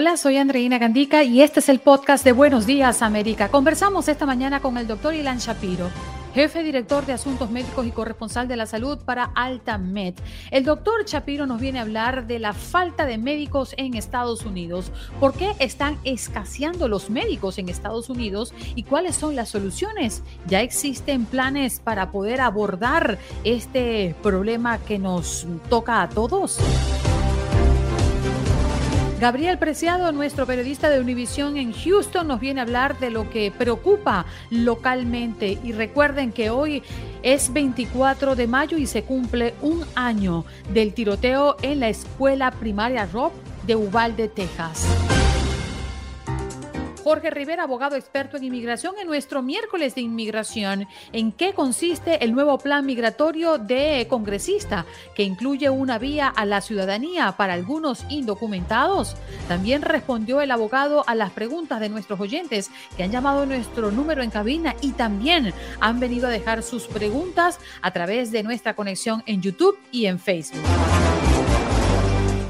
Hola, soy Andreina Gandica y este es el podcast de Buenos Días América. Conversamos esta mañana con el doctor Ilan Shapiro, jefe director de Asuntos Médicos y corresponsal de la salud para AltaMed. El doctor Shapiro nos viene a hablar de la falta de médicos en Estados Unidos, por qué están escaseando los médicos en Estados Unidos y cuáles son las soluciones. ¿Ya existen planes para poder abordar este problema que nos toca a todos? Gabriel Preciado, nuestro periodista de Univisión en Houston, nos viene a hablar de lo que preocupa localmente. Y recuerden que hoy es 24 de mayo y se cumple un año del tiroteo en la escuela primaria Rob de Uvalde, Texas. Jorge Rivera, abogado experto en inmigración, en nuestro miércoles de inmigración. ¿En qué consiste el nuevo plan migratorio de congresista que incluye una vía a la ciudadanía para algunos indocumentados? También respondió el abogado a las preguntas de nuestros oyentes que han llamado nuestro número en cabina y también han venido a dejar sus preguntas a través de nuestra conexión en YouTube y en Facebook.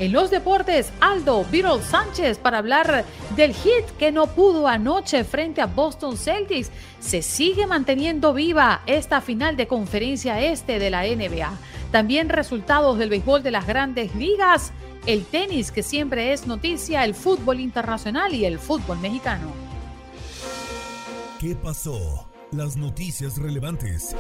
En los deportes, Aldo Viral Sánchez para hablar del hit que no pudo anoche frente a Boston Celtics. Se sigue manteniendo viva esta final de conferencia este de la NBA. También resultados del béisbol de las grandes ligas, el tenis que siempre es noticia, el fútbol internacional y el fútbol mexicano. ¿Qué pasó? Las noticias relevantes.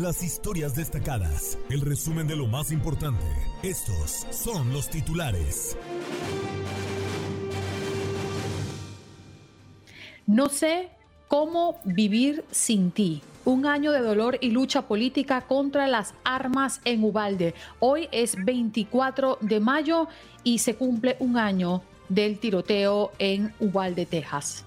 Las historias destacadas, el resumen de lo más importante. Estos son los titulares. No sé cómo vivir sin ti. Un año de dolor y lucha política contra las armas en Ubalde. Hoy es 24 de mayo y se cumple un año del tiroteo en Ubalde, Texas.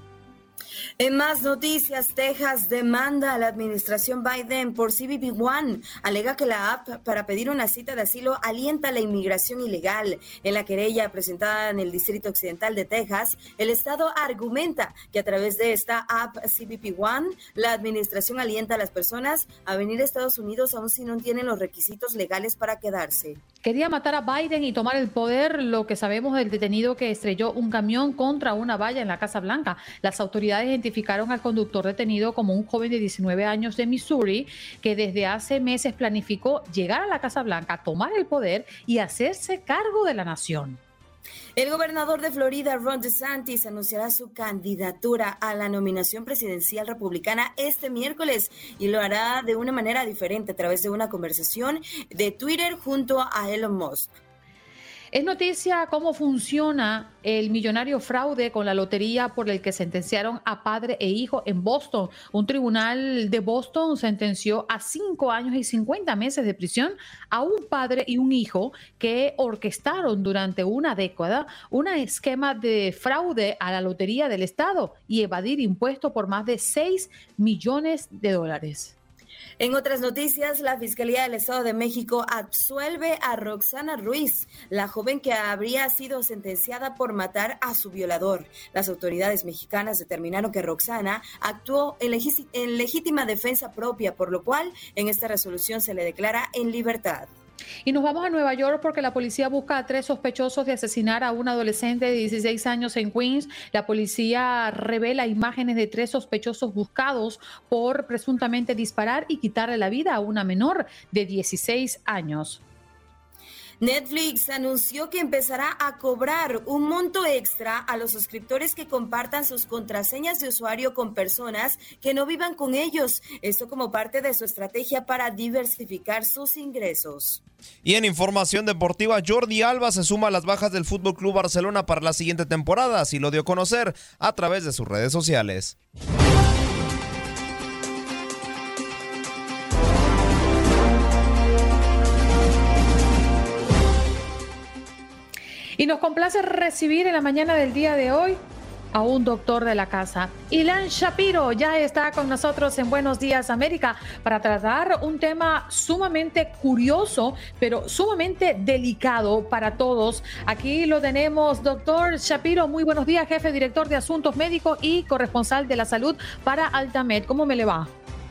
En más noticias, Texas demanda a la administración Biden por CBP One. Alega que la app para pedir una cita de asilo alienta la inmigración ilegal. En la querella presentada en el Distrito Occidental de Texas, el Estado argumenta que a través de esta app CBP One, la administración alienta a las personas a venir a Estados Unidos aun si no tienen los requisitos legales para quedarse. Quería matar a Biden y tomar el poder, lo que sabemos del detenido que estrelló un camión contra una valla en la Casa Blanca. Las autoridades identificaron al conductor detenido como un joven de 19 años de Missouri que desde hace meses planificó llegar a la Casa Blanca, tomar el poder y hacerse cargo de la nación. El gobernador de Florida, Ron DeSantis, anunciará su candidatura a la nominación presidencial republicana este miércoles y lo hará de una manera diferente a través de una conversación de Twitter junto a Elon Musk. Es noticia cómo funciona el millonario fraude con la lotería por el que sentenciaron a padre e hijo en Boston. Un tribunal de Boston sentenció a cinco años y 50 meses de prisión a un padre y un hijo que orquestaron durante una década un esquema de fraude a la lotería del Estado y evadir impuestos por más de 6 millones de dólares. En otras noticias, la Fiscalía del Estado de México absuelve a Roxana Ruiz, la joven que habría sido sentenciada por matar a su violador. Las autoridades mexicanas determinaron que Roxana actuó en, en legítima defensa propia, por lo cual en esta resolución se le declara en libertad. Y nos vamos a Nueva York porque la policía busca a tres sospechosos de asesinar a un adolescente de 16 años en Queens. La policía revela imágenes de tres sospechosos buscados por presuntamente disparar y quitarle la vida a una menor de 16 años. Netflix anunció que empezará a cobrar un monto extra a los suscriptores que compartan sus contraseñas de usuario con personas que no vivan con ellos. Esto como parte de su estrategia para diversificar sus ingresos. Y en información deportiva, Jordi Alba se suma a las bajas del Fútbol Club Barcelona para la siguiente temporada, así lo dio a conocer a través de sus redes sociales. Y nos complace recibir en la mañana del día de hoy a un doctor de la casa. Ilan Shapiro ya está con nosotros en Buenos Días América para tratar un tema sumamente curioso, pero sumamente delicado para todos. Aquí lo tenemos, doctor Shapiro. Muy buenos días, jefe director de Asuntos Médicos y corresponsal de la salud para Altamed. ¿Cómo me le va?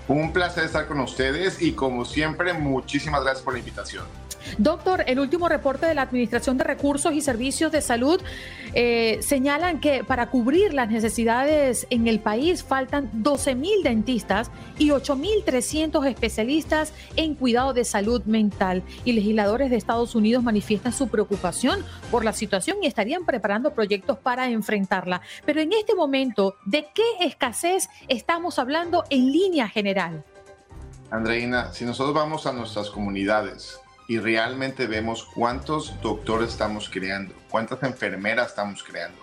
Un placer estar con ustedes y como siempre, muchísimas gracias por la invitación. Doctor, el último reporte de la Administración de Recursos y Servicios de Salud eh, señalan que para cubrir las necesidades en el país faltan 12 mil dentistas y 8 mil 300 especialistas en cuidado de salud mental. Y legisladores de Estados Unidos manifiestan su preocupación por la situación y estarían preparando proyectos para enfrentarla. Pero en este momento, ¿de qué escasez estamos hablando en línea general? Andreina, si nosotros vamos a nuestras comunidades, y realmente vemos cuántos doctores estamos creando, cuántas enfermeras estamos creando,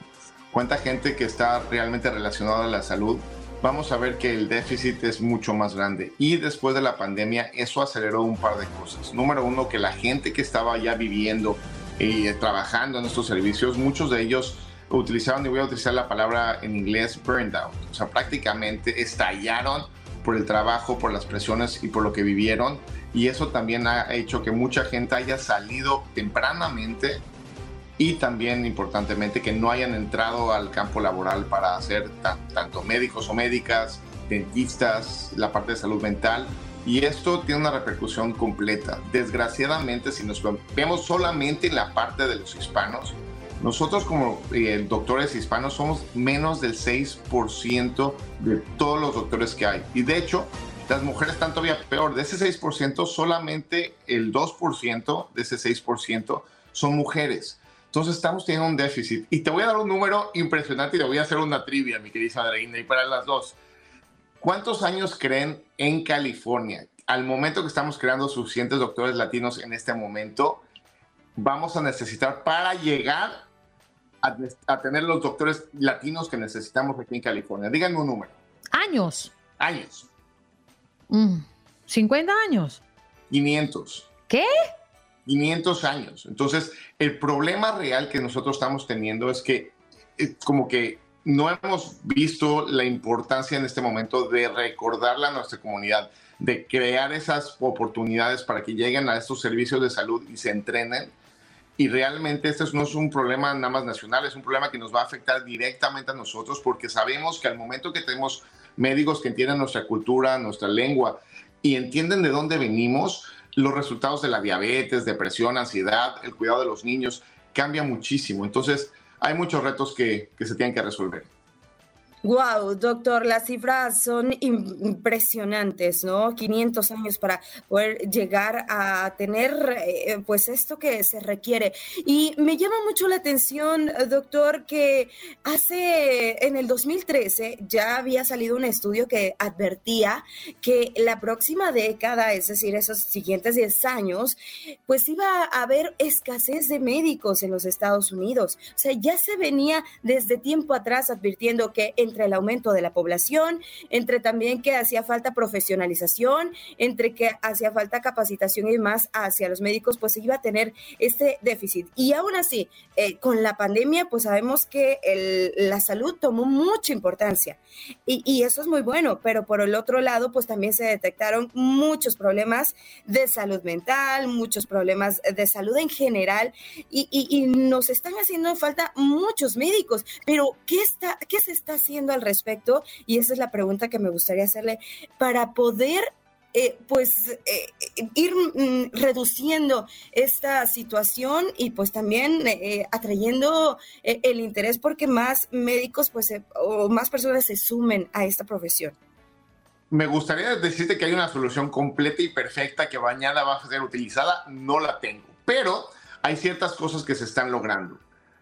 cuánta gente que está realmente relacionada a la salud, vamos a ver que el déficit es mucho más grande. Y después de la pandemia, eso aceleró un par de cosas. Número uno, que la gente que estaba ya viviendo y trabajando en estos servicios, muchos de ellos utilizaban, y voy a utilizar la palabra en inglés, burned out. O sea, prácticamente estallaron por el trabajo, por las presiones y por lo que vivieron y eso también ha hecho que mucha gente haya salido tempranamente y también importantemente que no hayan entrado al campo laboral para hacer tanto médicos o médicas, dentistas, la parte de salud mental. Y esto tiene una repercusión completa. Desgraciadamente, si nos vemos solamente en la parte de los hispanos, nosotros como eh, doctores hispanos somos menos del 6% de todos los doctores que hay. Y de hecho, las mujeres están todavía peor. De ese 6%, solamente el 2% de ese 6% son mujeres. Entonces estamos teniendo un déficit. Y te voy a dar un número impresionante y te voy a hacer una trivia, mi querida Adreina, y para las dos. ¿Cuántos años creen en California? Al momento que estamos creando suficientes doctores latinos en este momento, vamos a necesitar para llegar a, a tener los doctores latinos que necesitamos aquí en California. Díganme un número. Años. Años. ¿50 mm, años? 500. ¿Qué? 500 años. Entonces, el problema real que nosotros estamos teniendo es que eh, como que no hemos visto la importancia en este momento de recordarle a nuestra comunidad, de crear esas oportunidades para que lleguen a estos servicios de salud y se entrenen. Y realmente este no es un problema nada más nacional, es un problema que nos va a afectar directamente a nosotros porque sabemos que al momento que tenemos médicos que entienden nuestra cultura, nuestra lengua y entienden de dónde venimos, los resultados de la diabetes, depresión, ansiedad, el cuidado de los niños cambia muchísimo. Entonces, hay muchos retos que, que se tienen que resolver. Wow, doctor, las cifras son impresionantes, ¿no? 500 años para poder llegar a tener, eh, pues, esto que se requiere. Y me llama mucho la atención, doctor, que hace, en el 2013, ya había salido un estudio que advertía que la próxima década, es decir, esos siguientes 10 años, pues iba a haber escasez de médicos en los Estados Unidos. O sea, ya se venía desde tiempo atrás advirtiendo que en entre el aumento de la población, entre también que hacía falta profesionalización, entre que hacía falta capacitación y más hacia los médicos, pues iba a tener este déficit. Y aún así, eh, con la pandemia, pues sabemos que la salud tomó mucha importancia y, y eso es muy bueno, pero por el otro lado, pues también se detectaron muchos problemas de salud mental, muchos problemas de salud en general y, y, y nos están haciendo falta muchos médicos, pero ¿qué, está, qué se está haciendo? Al respecto? Y esa es la pregunta que me gustaría hacerle para poder eh, pues eh, ir mm, reduciendo esta situación y pues también eh, atrayendo el interés porque más médicos pues o más personas se sumen a esta profesión. Me gustaría decirte que hay una solución completa y perfecta que mañana va a ser utilizada, no la tengo, pero hay ciertas cosas que se están logrando.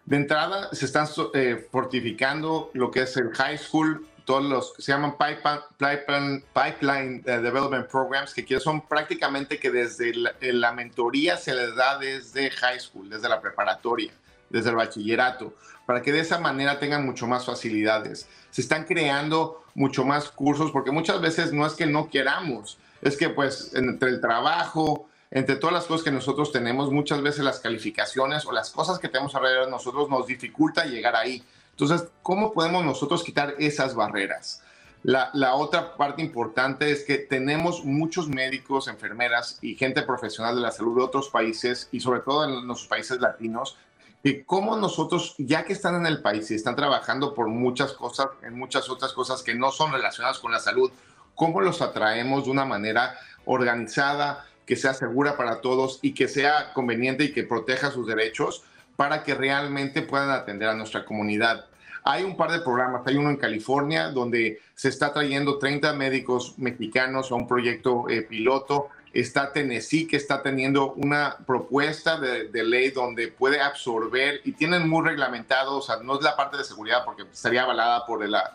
De entrada, se están eh, fortificando lo que es el high school, todos los que se llaman pipeline, pipeline, eh, development programs, que son prácticamente que desde la, mentoría se les da desde high school, desde la preparatoria, desde el bachillerato, para que de esa manera tengan mucho más facilidades. Se están creando mucho más cursos, porque muchas veces no es que no queramos, es que pues entre el trabajo, entre todas las cosas que nosotros tenemos, muchas veces las calificaciones o las cosas que tenemos alrededor de nosotros nos dificulta llegar ahí. Entonces, ¿cómo podemos nosotros quitar esas barreras? La, la, otra parte importante es que tenemos muchos médicos, enfermeras y gente profesional de la salud de otros países y sobre todo en los países latinos, que como nosotros, ya que están en el país y están trabajando por muchas cosas, en muchas otras cosas que no son relacionadas con la salud, cómo los atraemos de una manera organizada, que sea segura para todos y que sea conveniente y que proteja sus derechos para que realmente puedan atender a nuestra comunidad. Hay un par de programas, hay uno en California donde se está trayendo 30 médicos mexicanos a un proyecto eh, piloto. Está Tennessee que está teniendo una propuesta de, ley donde puede absorber y tienen muy reglamentado, o sea, no es la parte de seguridad porque estaría avalada por la,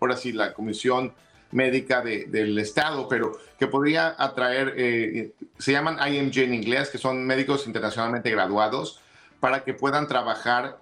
ahora sí, la Comisión Médica del Estado, pero que podría atraer, eh, se llaman IMG en inglés, que son médicos internacionalmente graduados, para que puedan trabajar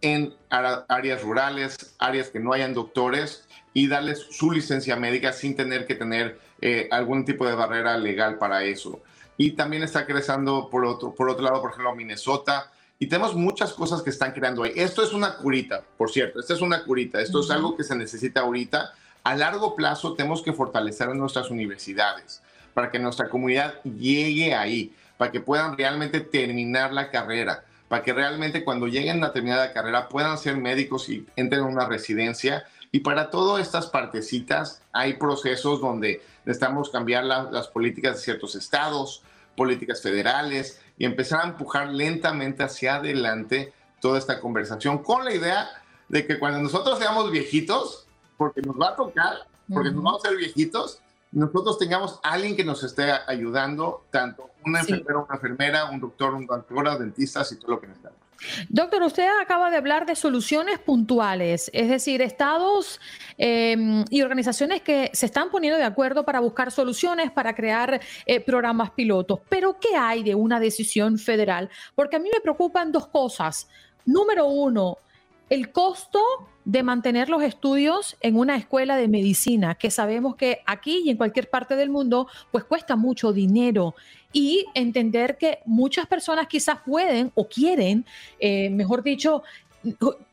en áreas rurales, áreas que no hayan doctores y darles su licencia médica sin tener que tener eh, algún tipo de barrera legal para eso. Y también está creciendo por otro, por otro lado, por ejemplo, Minnesota. Y tenemos muchas cosas que están creando ahí. Esto es una curita, por cierto. Esta es una curita. Esto es algo que se necesita ahorita. A largo plazo tenemos que fortalecer nuestras universidades para que nuestra comunidad llegue ahí, para que puedan realmente terminar la carrera para que realmente cuando lleguen a terminada carrera puedan ser médicos y entren a una residencia. Y para todas estas partecitas hay procesos donde necesitamos cambiar las políticas de ciertos estados, políticas federales y empezar a empujar lentamente hacia adelante toda esta conversación con la idea de que cuando nosotros seamos viejitos, porque nos va a tocar, porque nos vamos a ser viejitos, nosotros tengamos alguien que nos esté ayudando, tanto una enfermera, una enfermera, un doctor, un doctora, dentistas y todo lo que necesitamos. Doctor, usted acaba de hablar de soluciones puntuales, es decir, estados em, y organizaciones que se están poniendo de acuerdo para buscar soluciones, para crear eh, programas pilotos. Pero, ¿qué hay de una decisión federal? Porque a mí me preocupan dos cosas. Número uno, el costo de mantener los estudios en una escuela de medicina, que sabemos que aquí y en cualquier parte del mundo, pues cuesta mucho dinero. Y entender que muchas personas quizás pueden o quieren, eh, mejor dicho,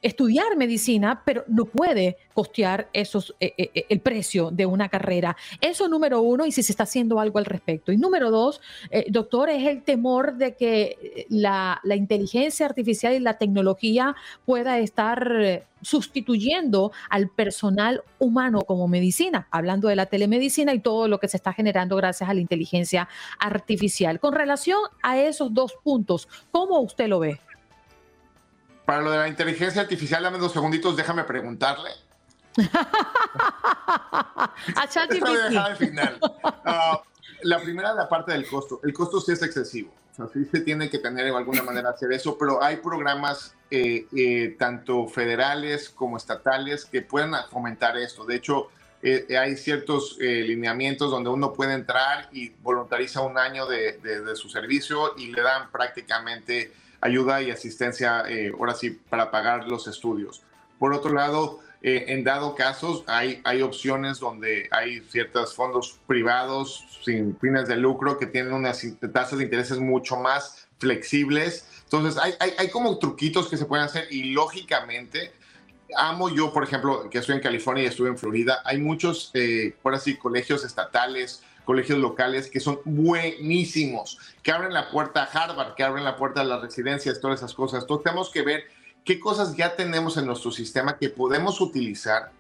estudiar medicina, pero no puede costear esos, eh, eh, eh, el precio de una carrera. Eso número uno, y si se está haciendo algo al respecto. Y número dos, doctor, es el temor de que la, la, inteligencia artificial y la tecnología pueda estar sustituyendo al personal humano como medicina, hablando de la telemedicina y todo lo que se está generando gracias a la inteligencia artificial. Con relación a esos dos puntos, ¿cómo usted lo ve? Para lo de la inteligencia artificial, dame dos segunditos, déjame preguntarle. a al final. Uh, la primera, la parte del costo. El costo sí es excesivo. O sea, sí se tiene que tener de alguna manera hacer eso, pero hay programas eh, eh, tanto federales como estatales que pueden fomentar esto. De hecho, eh, hay ciertos lineamientos donde uno puede entrar y voluntariza un año de, de su servicio y le dan prácticamente ayuda y asistencia, eh, ahora sí, para pagar los estudios. Por otro lado, eh, en dado casos, hay, hay opciones donde hay ciertos fondos privados sin fines de lucro que tienen unas tasas de intereses mucho más flexibles. Entonces, hay, hay, hay como truquitos que se pueden hacer y lógicamente, amo yo, por ejemplo, que estoy en California y estuve en Florida, hay muchos, eh, por así, colegios estatales, colegios locales que son buenísimos, que abren la puerta a Harvard, que abren la puerta a las residencias, todas esas cosas. Entonces tenemos que ver qué cosas ya tenemos en nuestro sistema que podemos utilizar,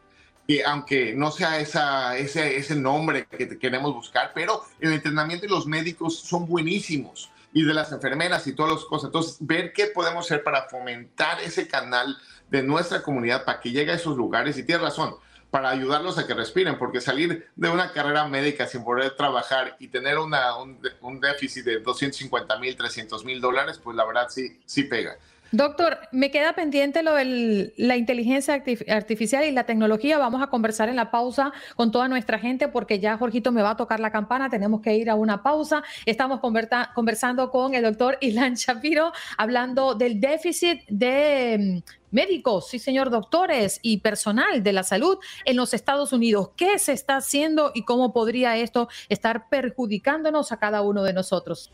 que aunque no sea esa, ese, ese nombre que queremos buscar, pero el entrenamiento y los médicos son buenísimos y de las enfermeras y todas las cosas. Entonces, ver qué podemos hacer para fomentar ese canal de nuestra comunidad para que llegue a esos lugares. Y tienes razón, para ayudarlos a que respiren, porque salir de una carrera médica sin poder trabajar y tener una, un, un déficit de 250 mil, 300 mil dólares, pues la verdad sí, sí pega. Doctor, me queda pendiente lo de la inteligencia artificial y la tecnología. Vamos a conversar en la pausa con toda nuestra gente porque ya Jorgito me va a tocar la campana. Tenemos que ir a una pausa. Estamos conversando con el doctor Ilan Shapiro hablando del déficit de médicos, sí señor, doctores y personal de la salud en los Estados Unidos. ¿Qué se está haciendo y cómo podría esto estar perjudicándonos a cada uno de nosotros?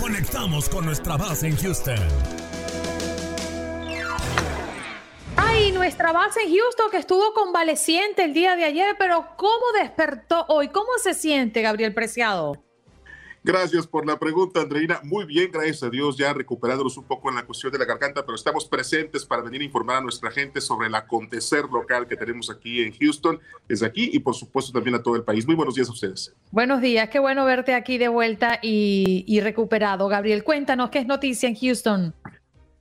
Conectamos con nuestra base en Houston. Ay, nuestra base en Houston que estuvo convaleciente el día de ayer, pero ¿cómo despertó hoy? ¿Cómo se siente, Gabriel Preciado? Gracias por la pregunta, Andreina. Muy bien, gracias a Dios, ya recuperándonos un poco en la cuestión de la garganta, pero estamos presentes para venir a informar a nuestra gente sobre el acontecer local que tenemos aquí en Houston, desde aquí y por supuesto también a todo el país. Muy buenos días a ustedes. Buenos días, qué bueno verte aquí de vuelta y, y recuperado. Gabriel, cuéntanos qué es noticia en Houston.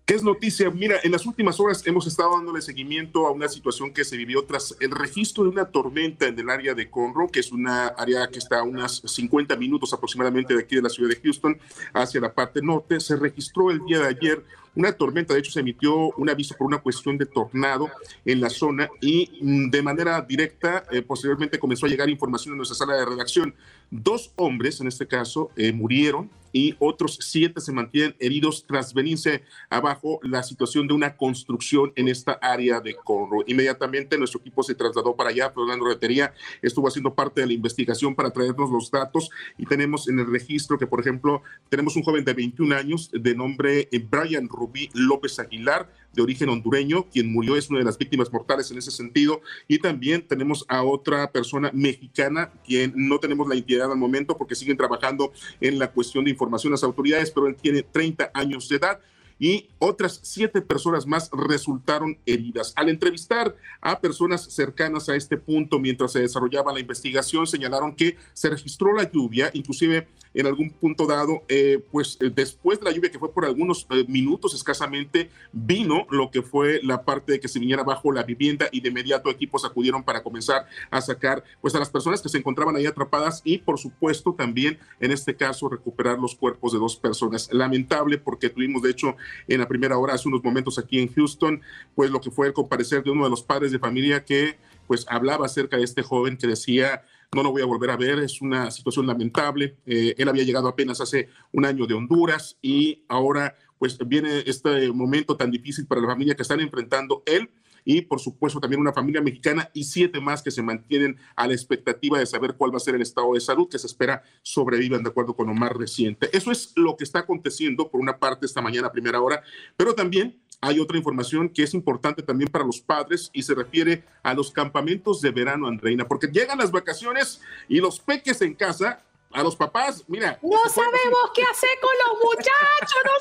¿Qué es noticia? Mira, en las últimas horas hemos estado dándole seguimiento a una situación que se vivió tras el registro de una tormenta en el área de Conroe, que es una área que está a unos 50 minutos aproximadamente de aquí de la ciudad de Houston hacia la parte norte. Se registró el día de ayer una tormenta, de hecho se emitió un aviso por una cuestión de tornado en la zona y mm, de manera directa eh, posteriormente comenzó a llegar información en nuestra sala de redacción. Dos hombres, en este caso, eh, murieron y otros siete se mantienen heridos tras venirse abajo la situación de una construcción en esta área de Conroe. Inmediatamente nuestro equipo se trasladó para allá, Fernando Retería estuvo haciendo parte de la investigación para traernos los datos y tenemos en el registro que, por ejemplo, tenemos un joven de 21 años de nombre eh, Brian Rubí López Aguilar, de origen hondureño, quien murió es una de las víctimas mortales en ese sentido. Y también tenemos a otra persona mexicana, quien no tenemos la identidad al momento porque siguen trabajando en la cuestión de información las autoridades, pero él tiene 30 años de edad y otras siete personas más resultaron heridas. Al entrevistar a personas cercanas a este punto mientras se desarrollaba la investigación, señalaron que se registró la lluvia, inclusive en algún punto dado, eh, pues eh, después de la lluvia que fue por algunos eh, minutos escasamente, vino lo que fue la parte de que se viniera bajo la vivienda y de inmediato equipos acudieron para comenzar a sacar pues a las personas que se encontraban ahí atrapadas y por supuesto también en este caso recuperar los cuerpos de dos personas. Lamentable porque tuvimos de hecho en la primera hora hace unos momentos aquí en Houston, pues lo que fue el comparecer de uno de los padres de familia que pues hablaba acerca de este joven que decía no lo voy a volver a ver, es una situación lamentable. Eh, él había llegado apenas hace un año de Honduras y ahora pues viene este momento tan difícil para la familia que están enfrentando él y por supuesto también una familia mexicana y siete más que se mantienen a la expectativa de saber cuál va a ser el estado de salud que se espera sobrevivan de acuerdo con lo más reciente. Eso es lo que está aconteciendo por una parte esta mañana a primera hora, pero también hay otra información que es importante también para los padres y se refiere a los campamentos de verano, Andreina, porque llegan las vacaciones y los peques en casa a los papás, mira. No sabemos qué hacer con los muchachos, no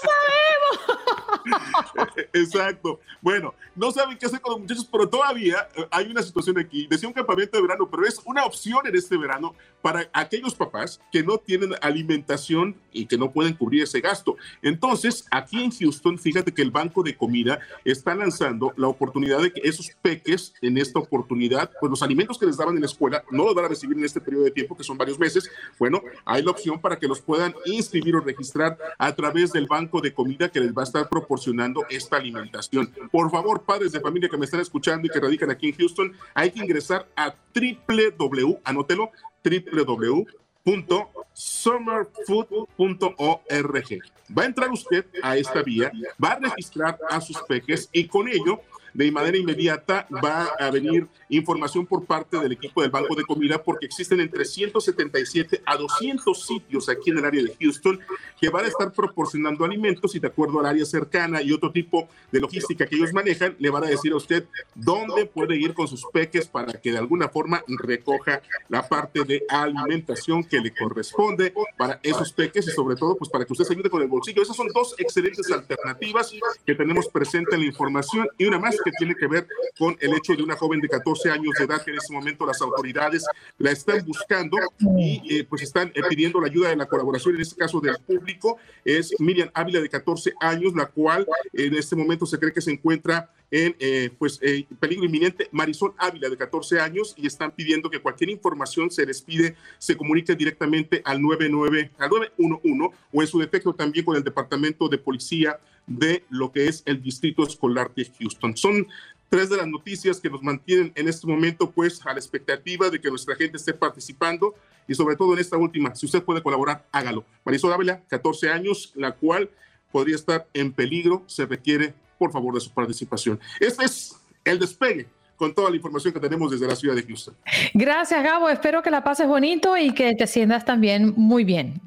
sabemos. Exacto. Bueno, no saben qué hacer con los muchachos, pero todavía eh, hay una situación aquí. Decía un campamento de verano, pero es una opción en este verano para aquellos papás que no tienen alimentación y que no pueden cubrir ese gasto. Entonces, aquí en Houston, fíjate que el Banco de Comida está lanzando la oportunidad de que esos peques, en esta oportunidad, pues los alimentos que les daban en la escuela, no los van a recibir en este periodo de tiempo, que son varios meses. Bueno, hay la opción para que los puedan inscribir o registrar a través del banco de comida que les va a estar proporcionando esta alimentación. Por favor, padres de familia que me están escuchando y que radican aquí en Houston, hay que ingresar a www, anótelo, www.summerfood.org. Va a entrar usted a esta vía, va a registrar a sus peques y con ello de manera inmediata va a venir información por parte del equipo del Banco de Comida porque existen entre 177 a 200 sitios aquí en el área de Houston que van a estar proporcionando alimentos y de acuerdo al área cercana y otro tipo de logística que ellos manejan, le van a decir a usted dónde puede ir con sus peques para que de alguna forma recoja la parte de alimentación que le corresponde para esos peques y sobre todo pues para que usted se ayude con el bolsillo. Esas son dos excelentes alternativas que tenemos presente en la información y una más que tiene que ver con el hecho de una joven de 14 años de edad que en este momento las autoridades la están buscando y eh, pues están eh, pidiendo la ayuda de la colaboración, en este caso del público. Es Miriam Ávila de 14 años, la cual en este momento se cree que se encuentra en eh, pues, peligro inminente. Marisol Ávila, de 14 años, y están pidiendo que cualquier información se les pide, se comunique directamente al 99, al 911 o en su defecto también con el Departamento de Policía de lo que es el Distrito Escolar de Houston. Son tres de las noticias que nos mantienen en este momento pues a la expectativa de que nuestra gente esté participando y sobre todo en esta última, si usted puede colaborar, hágalo. Marisol Ávila, 14 años, la cual podría estar en peligro, se requiere por favor de su participación. Este es el despegue con toda la información que tenemos desde la ciudad de Houston. Gracias, Gabo. Espero que la pases bonito y que te sientas también muy bien.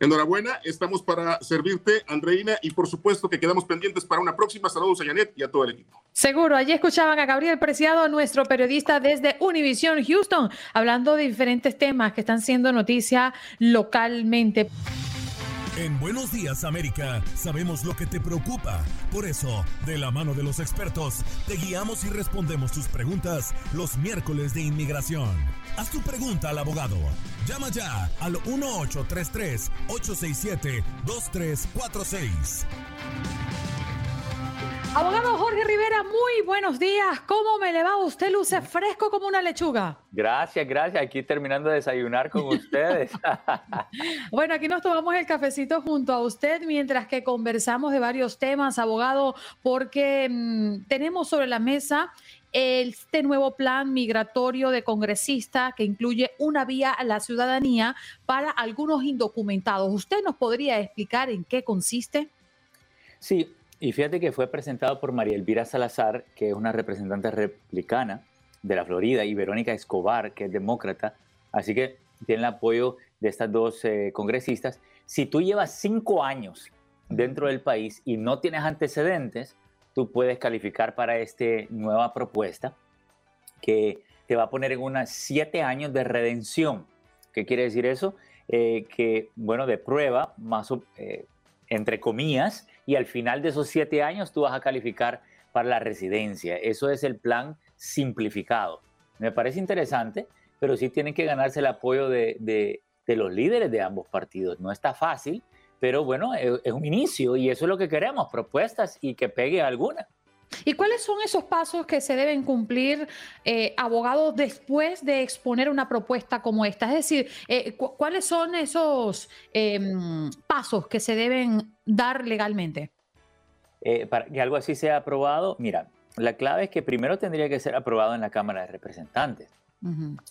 Enhorabuena, estamos para servirte, Andreina, y por supuesto que quedamos pendientes para una próxima. Saludos a Janet y a todo el equipo. Seguro, allí escuchaban a Gabriel Preciado, nuestro periodista desde Univision Houston, hablando de diferentes temas que están siendo noticia localmente. En Buenos Días América sabemos lo que te preocupa. Por eso, de la mano de los expertos, te guiamos y respondemos tus preguntas los miércoles de inmigración. Haz tu pregunta al abogado. Llama ya al 1833-867-2346. Abogado Jorge Rivera, muy buenos días. ¿Cómo me le va? Usted luce fresco como una lechuga. Gracias, gracias. Aquí terminando de desayunar con ustedes. bueno, aquí nos tomamos el cafecito junto a usted mientras que conversamos de varios temas, abogado, porque mm, tenemos sobre la mesa este nuevo plan migratorio de congresista que incluye una vía a la ciudadanía para algunos indocumentados. ¿Usted nos podría explicar en qué consiste? Sí, y fíjate que fue presentado por María Elvira Salazar, que es una representante republicana de la Florida, y Verónica Escobar, que es demócrata. Así que tiene el apoyo de estas dos eh, congresistas. Si tú llevas cinco años dentro del país y no tienes antecedentes, tú puedes calificar para esta nueva propuesta que te va a poner en unas siete años de redención. ¿Qué quiere decir eso? Eh, que, bueno, de prueba, más eh, entre comillas, y al final de esos siete años tú vas a calificar para la residencia. Eso es el plan simplificado. Me parece interesante, pero sí tienen que ganarse el apoyo de, los líderes de ambos partidos. No está fácil, pero bueno, es, un inicio y eso es lo que queremos, propuestas y que pegue alguna. ¿Y cuáles son esos pasos que se deben cumplir, eh, abogados, después de exponer una propuesta como esta? Es decir, eh, ¿cuáles son esos em, pasos que se deben dar legalmente? Eh, para que algo así sea aprobado, mira, la clave es que primero tendría que ser aprobado en la Cámara de Representantes.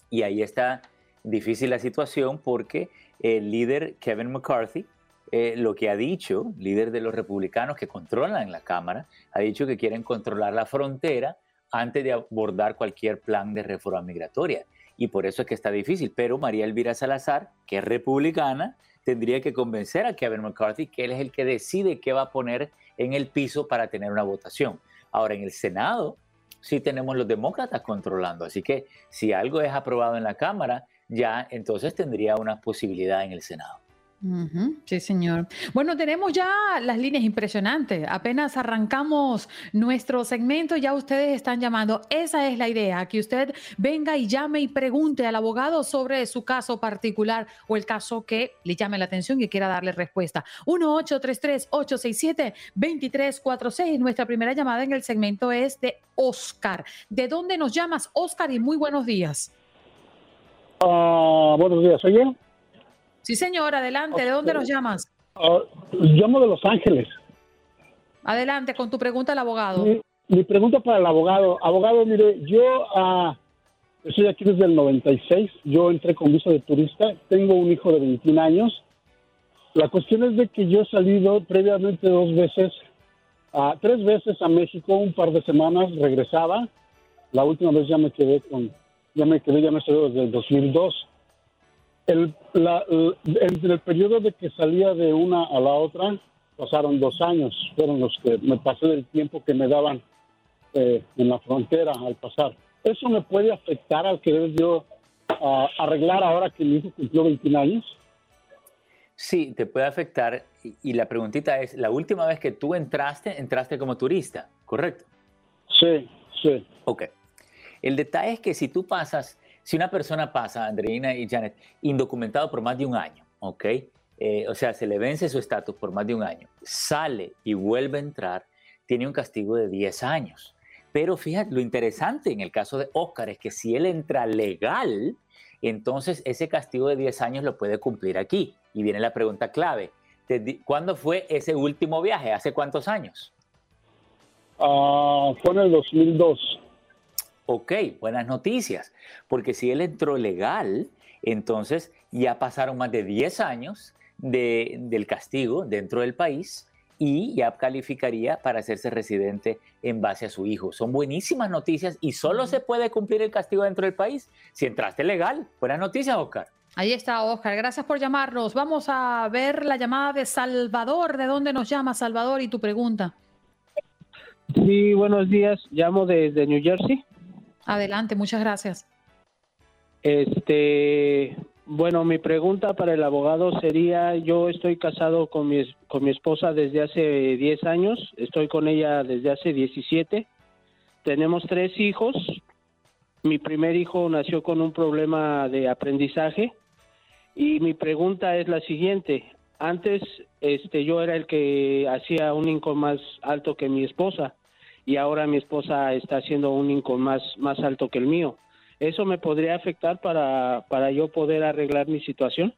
Y ahí está difícil la situación porque el líder Kevin McCarthy, eh, lo que ha dicho, líder de los republicanos que controlan la Cámara, ha dicho que quieren controlar la frontera antes de abordar cualquier plan de reforma migratoria. Y por eso es que está difícil. Pero María Elvira Salazar, que es republicana, tendría que convencer a Kevin McCarthy que él es el que decide qué va a poner en el piso para tener una votación. Ahora, en el Senado sí tenemos los demócratas controlando. Así que si algo es aprobado en la Cámara, ya entonces tendría una posibilidad en el Senado. Sí, señor. Bueno, tenemos ya las líneas impresionantes. Apenas arrancamos nuestro segmento, ya ustedes están llamando. Esa es la idea, que usted venga y llame y pregunte al abogado sobre su caso particular o el caso que le llame la atención y quiera darle respuesta. 1-833-867-2346. Nuestra primera llamada en el segmento es de Oscar. ¿De dónde nos llamas, Oscar? Y muy buenos días. Ah, buenos días, ¿soy yo? Sí, señor, adelante. ¿De dónde nos llamas? Uh, llamo de Los Ángeles. Adelante con tu pregunta al abogado. Mi, pregunta para el abogado. Abogado, mire, yo uh, estoy aquí desde el 96. Yo entré con visa de turista. Tengo un hijo de 21 años. La cuestión es de que yo he salido previamente dos veces, uh, tres veces a México, un par de semanas, regresaba. La última vez ya me quedé con, ya me quedé, ya me estoy desde el 2002 el, entre el periodo de que salía de una a la otra, pasaron dos años, fueron los que me pasé del tiempo que me daban eh, en la frontera al pasar. ¿Eso me puede afectar al querer yo arreglar ahora que mi hijo cumplió 21 años? Sí, te puede afectar. Y, la preguntita es, la última vez que tú entraste, entraste como turista, ¿correcto? Sí, sí. Ok. El detalle es que si tú pasas si una persona pasa, Andreina y Janet, indocumentado por más de un año, ¿ok? Eh, o sea, se le vence su estatus por más de un año, sale y vuelve a entrar, tiene un castigo de 10 años. Pero fíjate, lo interesante en el caso de Oscar es que si él entra legal, entonces ese castigo de 10 años lo puede cumplir aquí. Y viene la pregunta clave. ¿Cuándo fue ese último viaje? ¿Hace cuántos años? Ah, fue en el 2002. Ok, buenas noticias, porque si él entró legal, entonces ya pasaron más de 10 años del castigo dentro del país y ya calificaría para hacerse residente en base a su hijo. Son buenísimas noticias y solo se puede cumplir el castigo dentro del país si entraste legal. Buenas noticias, Oscar. Ahí está, Oscar. Gracias por llamarnos. Vamos a ver la llamada de Salvador. ¿De dónde nos llama Salvador y tu pregunta? Sí, buenos días. Llamo desde New Jersey. Adelante, muchas gracias. Este, bueno, mi pregunta para el abogado sería, yo estoy casado con mi, con mi esposa desde hace 10 años, estoy con ella desde hace 17, tenemos tres hijos, mi primer hijo nació con un problema de aprendizaje y mi pregunta es la siguiente, antes este, yo era el que hacía un income más alto que mi esposa y ahora mi esposa está haciendo un income más, más alto que el mío ¿Eso me podría afectar para, para yo poder arreglar mi situación?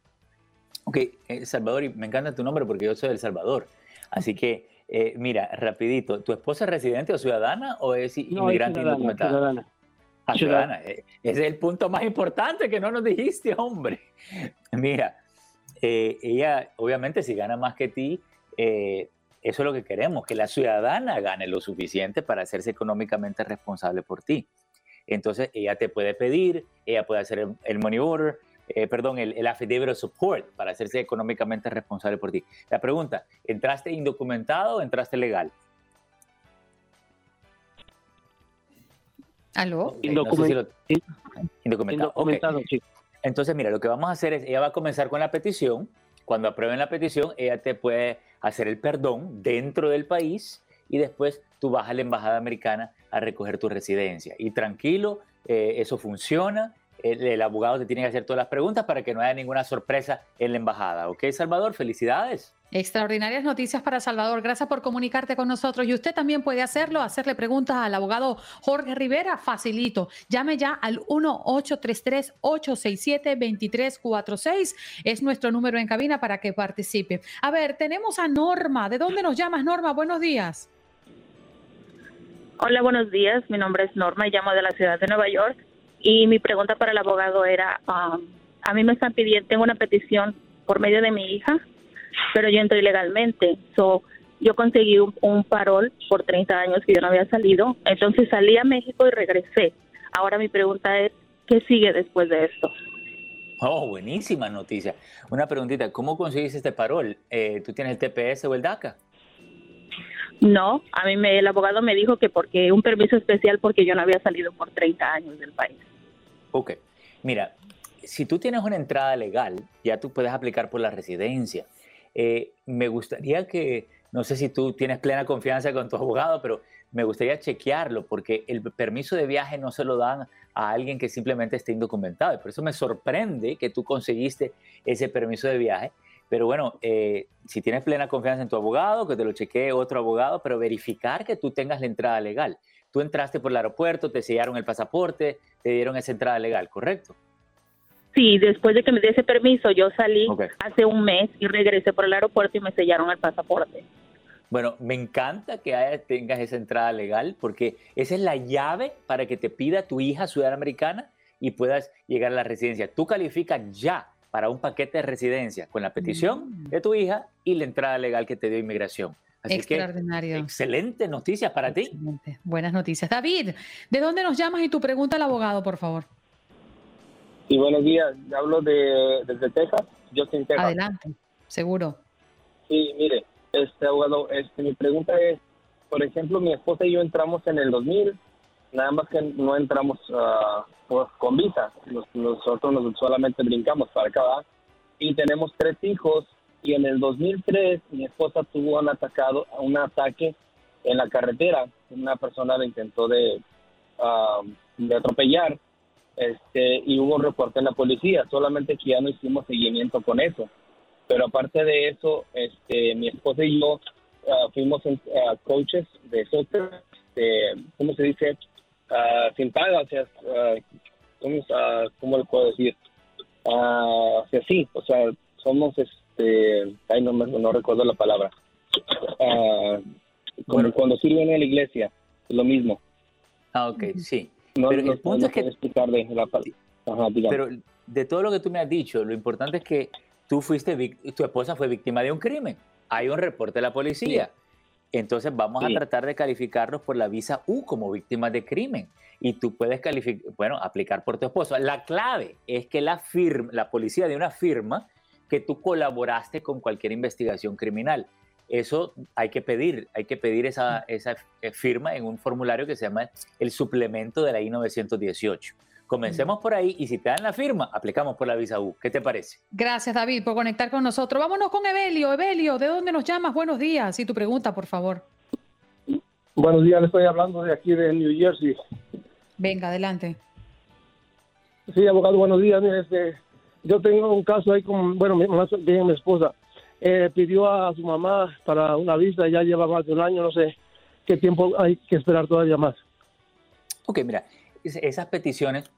Ok, eh, Salvador, y me encanta tu nombre porque yo soy del Salvador. Así que, eh, mira, rapidito, ¿tu esposa es residente o ciudadana o es inmigrante no, indocumentada? Ciudadana. Ah, ciudadana. Eh, ese es el punto más importante que no nos dijiste, hombre. Mira, ella, obviamente, si gana más que ti, eso es lo que queremos, que la ciudadana gane lo suficiente para hacerse económicamente responsable por ti. Entonces ella te puede pedir, ella puede hacer el, money order, eh, perdón, el, el affidavit of support para hacerse económicamente responsable por ti. La pregunta, ¿entraste indocumentado o entraste legal? ¿Aló? indocumentado. indocumentado. sí. Entonces, mira, lo que vamos a hacer es, ella va a comenzar con la petición. Cuando aprueben la petición, ella te puede hacer el perdón dentro del país y después tú vas a la embajada americana a recoger tu residencia. Y tranquilo, eh, eso funciona. El, abogado te tiene que hacer todas las preguntas para que no haya ninguna sorpresa en la embajada. ¿Ok, Salvador? Felicidades. Extraordinarias noticias para Salvador. Gracias por comunicarte con nosotros. Y usted también puede hacerlo, hacerle preguntas al abogado Jorge Rivera. Facilito. Llame ya al 1-833-867-2346. Es nuestro número en cabina para que participe. A ver, tenemos a Norma. ¿De dónde nos llamas, Norma? Buenos días. Hola, buenos días. Mi nombre es Norma y llamo de la ciudad de Nueva York. Y mi pregunta para el abogado era, um, a mí me están pidiendo, tengo una petición por medio de mi hija, pero yo entré ilegalmente. So, yo conseguí un, parol por 30 años que yo no había salido. Entonces salí a México y regresé. Ahora mi pregunta es, ¿qué sigue después de esto? Oh, buenísima noticia. Una preguntita, ¿cómo conseguiste este parol? Eh, ¿Tú tienes el TPS o el DACA? No, a mí me, el abogado me dijo que porque un permiso especial porque yo no había salido por 30 años del país. Ok, mira, si tú tienes una entrada legal, ya tú puedes aplicar por la residencia. Eh, me gustaría que, no sé si tú tienes plena confianza con tu abogado, pero me gustaría chequearlo porque el permiso de viaje no se lo dan a alguien que simplemente esté indocumentado. Y por eso me sorprende que tú conseguiste ese permiso de viaje pero bueno, eh, si tienes plena confianza en tu abogado, que te lo chequee otro abogado, pero verificar que tú tengas la entrada legal. Tú entraste por el aeropuerto, te sellaron el pasaporte, te dieron esa entrada legal, ¿correcto? Sí, después de que me diese permiso, yo salí hace un mes y regresé por el aeropuerto y me sellaron el pasaporte. Bueno, me encanta que tengas esa entrada legal porque esa es la llave para que te pida tu hija ciudadana americana y puedas llegar a la residencia. Tú calificas ya para un paquete de residencia con la petición mm. de tu hija y la entrada legal que te dio inmigración. Así Extraordinario. Que, excelente noticias para ti. Buenas noticias. David, ¿de dónde nos llamas y tu pregunta al abogado, por favor? Sí, buenos días. Hablo de, desde Texas. Yo soy Texas. Adelante, seguro. Sí, mire, este abogado, este, mi pregunta es, por ejemplo, mi esposa y yo entramos en el 2000, nada más que no entramos uh, pues, con visa. nosotros solamente brincamos para acá. Y tenemos tres hijos. Y en el 2003 mi esposa tuvo un, atacado, un ataque en la carretera. Una persona le intentó de, um, de atropellar. Este, y hubo un reporte en la policía. Solamente que ya no hicimos seguimiento con eso. Pero aparte de eso, este, mi esposa y yo uh, fuimos uh, coaches de soccer, de, ¿cómo se dice? uh, sin paga, o sea, uh, ¿cómo, ¿cómo le puedo decir? Uh, o sí, o sea, somos, este, ay, no, no recuerdo la palabra, como cuando sirven en la iglesia, es lo mismo. Ah, ok, sí. pero el punto es que... Explicar de la Ajá, pero de todo lo que tú me has dicho, lo importante es que tú fuiste, tu esposa fue víctima de un crimen. Hay un reporte de la policía. entonces vamos a tratar de calificarlos por la visa U como víctimas de crimen. Y tú puedes calificar, bueno, aplicar por tu esposo. La clave es que la, firma, la policía de una firma que tú colaboraste con cualquier investigación criminal. Eso hay que pedir, hay que pedir esa, esa firma en un formulario que se llama el suplemento de la I-918. Comencemos por ahí y si te dan la firma, aplicamos por la visa U. ¿Qué te parece? Gracias, David, por conectar con nosotros. Vámonos con Evelio. Evelio, ¿de dónde nos llamas? Buenos días. Y tu pregunta, por favor. Buenos días, le estoy hablando de aquí de New Jersey. Venga, adelante. Sí, abogado, buenos días. Este, yo tengo un caso ahí con, bueno, mi, mi esposa. Eh, pidió a su mamá para una visa, ya lleva más de un año, no sé qué tiempo hay que esperar todavía más. Ok, mira, esas peticiones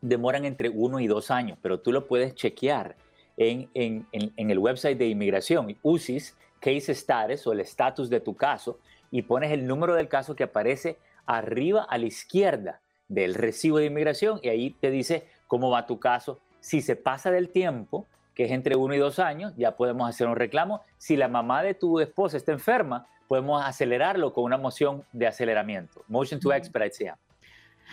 demoran entre uno y dos años, pero tú lo puedes chequear en, en, en, el website de inmigración, UCIS, Case Status o el estatus de tu caso, y pones el número del caso que aparece arriba a la izquierda del recibo de inmigración y ahí te dice cómo va tu caso. Si se pasa del tiempo, que es entre uno y dos años, ya podemos hacer un reclamo. Si la mamá de tu esposa está enferma, podemos acelerarlo con una moción de aceleramiento. Motion to expedite se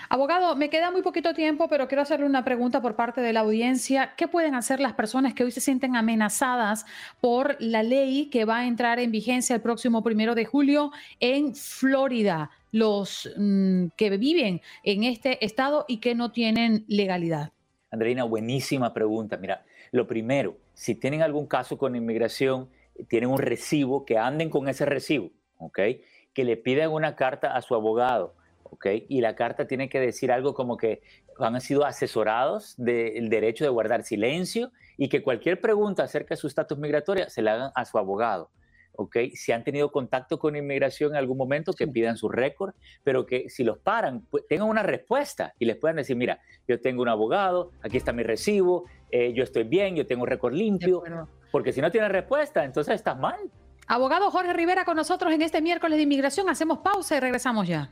Abogado, me queda muy poquito tiempo, pero quiero hacerle una pregunta por parte de la audiencia. ¿Qué pueden hacer las personas que hoy se sienten amenazadas por la ley que va a entrar en vigencia el próximo primero de julio en Florida? Los mm, que viven en este estado y que no tienen legalidad. Andreina, buenísima pregunta. Mira, lo primero, si tienen algún caso con inmigración, tienen un recibo, que anden con ese recibo, ¿ok? Que le pidan una carta a su abogado y la carta tiene que decir algo como que han sido asesorados del derecho de guardar silencio y que cualquier pregunta acerca de su estatus migratorio se la hagan a su abogado. ¿Ok? Si han tenido contacto con inmigración en algún momento, que pidan su récord, pero que si los paran, pues, tengan una respuesta y les puedan decir, mira, yo tengo un abogado, aquí está mi recibo, eh, yo estoy bien, yo tengo un récord limpio, porque si no tienen respuesta, entonces estás mal. Abogado Jorge Rivera con nosotros en este miércoles de inmigración, hacemos pausa y regresamos ya.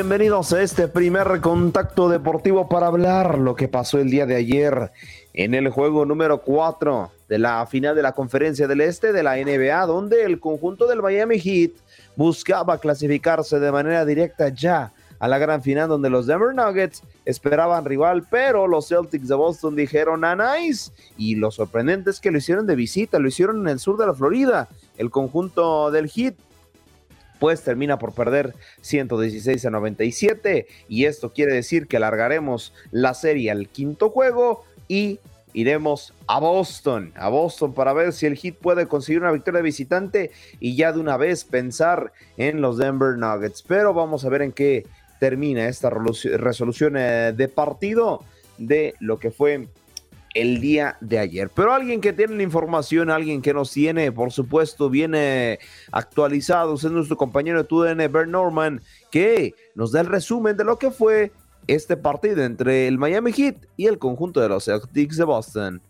Bienvenidos a este primer contacto deportivo para hablar lo que pasó el día de ayer en el juego número 4 de la final de la Conferencia del Este de la NBA, donde el conjunto del Miami Heat buscaba clasificarse de manera directa ya a la gran final donde los Denver Nuggets esperaban rival, pero los Celtics de Boston dijeron a nice y lo sorprendente es que lo hicieron de visita, lo hicieron en el sur de la Florida, el conjunto del Heat pues termina por perder 116 a 97 y esto quiere decir que alargaremos la serie al quinto juego y iremos a Boston, a Boston para ver si el Heat puede conseguir una victoria visitante y ya de una vez pensar en los Denver Nuggets. Pero vamos a ver en qué termina esta resolución eh, de partido de lo que fue el día de ayer. Pero alguien que tiene la información, alguien que nos tiene, por supuesto, viene actualizado, es nuestro compañero de TUDN, Bert Norman, que nos da el resumen de lo que fue este partido entre el Miami Heat y el conjunto de los Celtics de Boston.